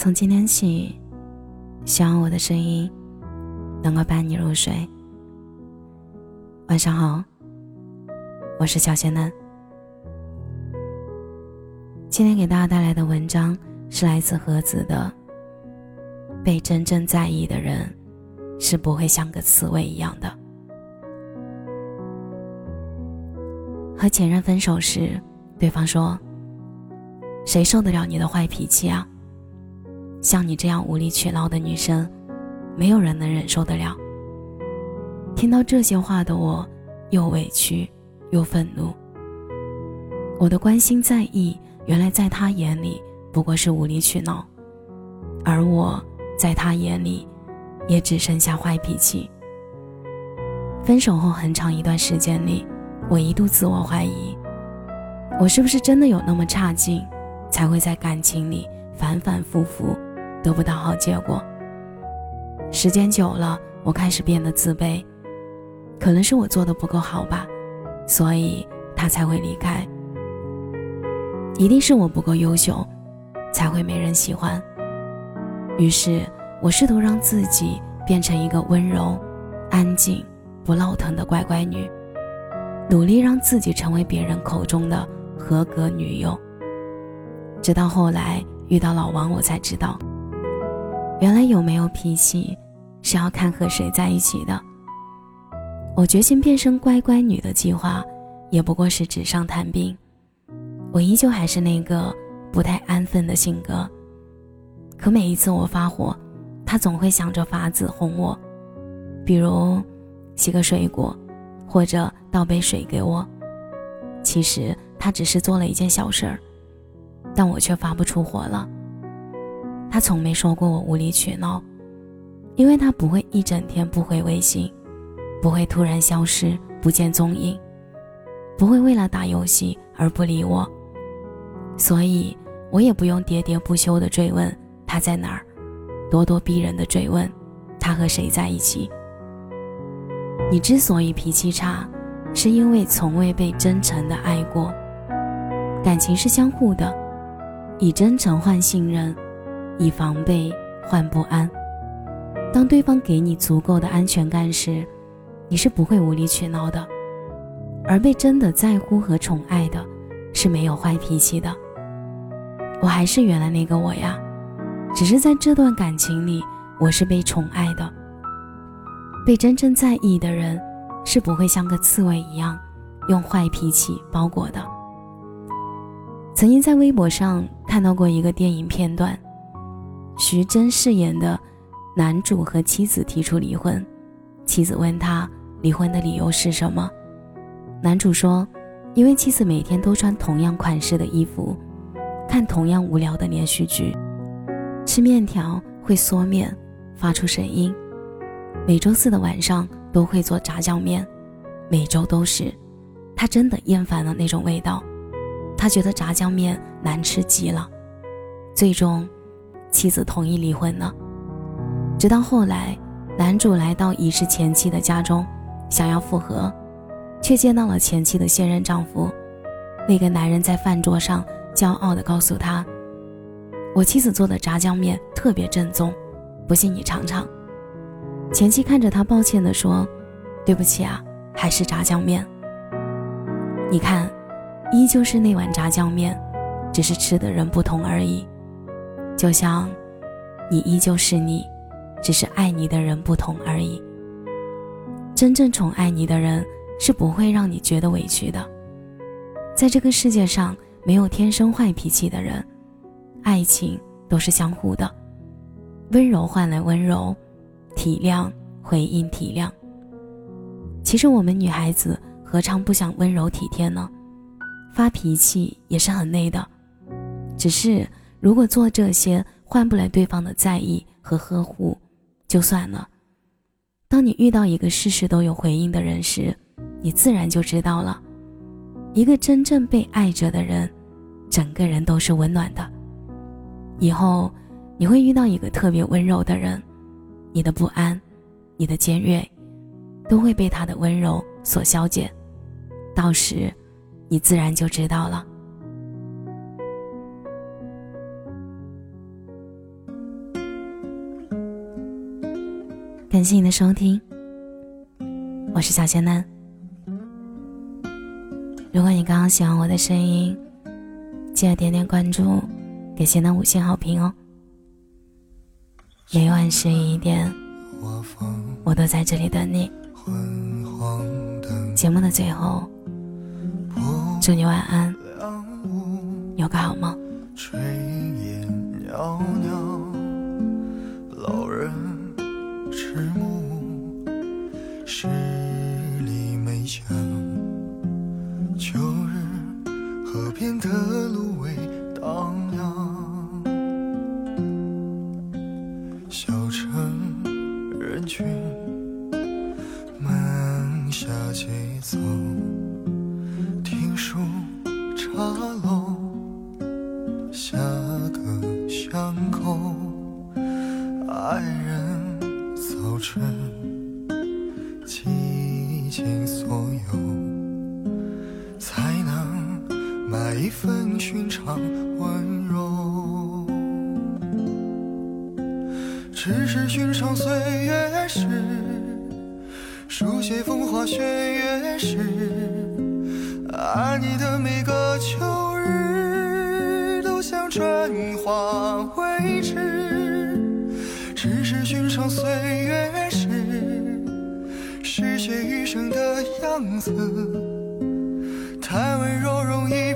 从今天起，希望我的声音能够伴你入睡。晚上好，我是小仙嫩。今天给大家带来的文章是来自盒子的。被真正在意的人，是不会像个刺猬一样的。和前任分手时，对方说：“谁受得了你的坏脾气啊？像你这样无理取闹的女生，没有人能忍受得了。”听到这些话的我，又委屈又愤怒。我的关心在意，原来在他眼里不过是无理取闹，而我。在他眼里，也只剩下坏脾气。分手后很长一段时间里，我一度自我怀疑，我是不是真的有那么差劲，才会在感情里反反复复，得不到好结果。时间久了，我开始变得自卑，可能是我做的不够好吧，所以他才会离开。一定是我不够优秀，才会没人喜欢。于是，我试图让自己变成一个温柔、安静、不闹腾的乖乖女，努力让自己成为别人口中的合格女友。直到后来遇到老王，我才知道，原来有没有脾气是要看和谁在一起的。我决心变身乖乖女的计划，也不过是纸上谈兵。我依旧还是那个不太安分的性格。可每一次我发火，他总会想着法子哄我，比如洗个水果，或者倒杯水给我。其实他只是做了一件小事儿，但我却发不出火了。他从没说过我无理取闹，因为他不会一整天不回微信，不会突然消失不见踪影，不会为了打游戏而不理我，所以我也不用喋喋不休的追问。他在哪儿？咄咄逼人的追问，他和谁在一起？你之所以脾气差，是因为从未被真诚的爱过。感情是相互的，以真诚换信任，以防备换不安。当对方给你足够的安全感时，你是不会无理取闹的。而被真的在乎和宠爱的，是没有坏脾气的。我还是原来那个我呀。只是在这段感情里，我是被宠爱的。被真正在意的人，是不会像个刺猬一样，用坏脾气包裹的。曾经在微博上看到过一个电影片段，徐峥饰演的男主和妻子提出离婚，妻子问他离婚的理由是什么，男主说，因为妻子每天都穿同样款式的衣服，看同样无聊的连续剧。吃面条会嗦面，发出声音。每周四的晚上都会做炸酱面，每周都是。他真的厌烦了那种味道，他觉得炸酱面难吃极了。最终，妻子同意离婚了。直到后来，男主来到已是前妻的家中，想要复合，却见到了前妻的现任丈夫。那个男人在饭桌上骄傲地告诉他。我妻子做的炸酱面特别正宗，不信你尝尝。前妻看着他，抱歉地说：“对不起啊，还是炸酱面。你看，依旧是那碗炸酱面，只是吃的人不同而已。就像，你依旧是你，只是爱你的人不同而已。真正宠爱你的人是不会让你觉得委屈的。在这个世界上，没有天生坏脾气的人。”爱情都是相互的，温柔换来温柔，体谅回应体谅。其实我们女孩子何尝不想温柔体贴呢？发脾气也是很累的，只是如果做这些换不来对方的在意和呵护，就算了。当你遇到一个事事都有回应的人时，你自然就知道了，一个真正被爱着的人，整个人都是温暖的。以后，你会遇到一个特别温柔的人，你的不安，你的尖锐，都会被他的温柔所消减。到时，你自然就知道了。感谢你的收听，我是小仙男。如果你刚刚喜欢我的声音，记得点点关注，给仙嫩五星好评哦。每晚十一点，我都在这里等你。节目的最后，祝你晚安，有个好梦。炊烟袅袅秋日河边的芦苇荡漾，小城人群慢下节奏，听书茶楼，下个巷口。爱人早晨，一份寻常温柔。只是寻常岁月时，书写风花雪月时，爱你的每个秋日，都像春花未迟。只是寻常岁月时，诗写余生的样子，太温柔容易。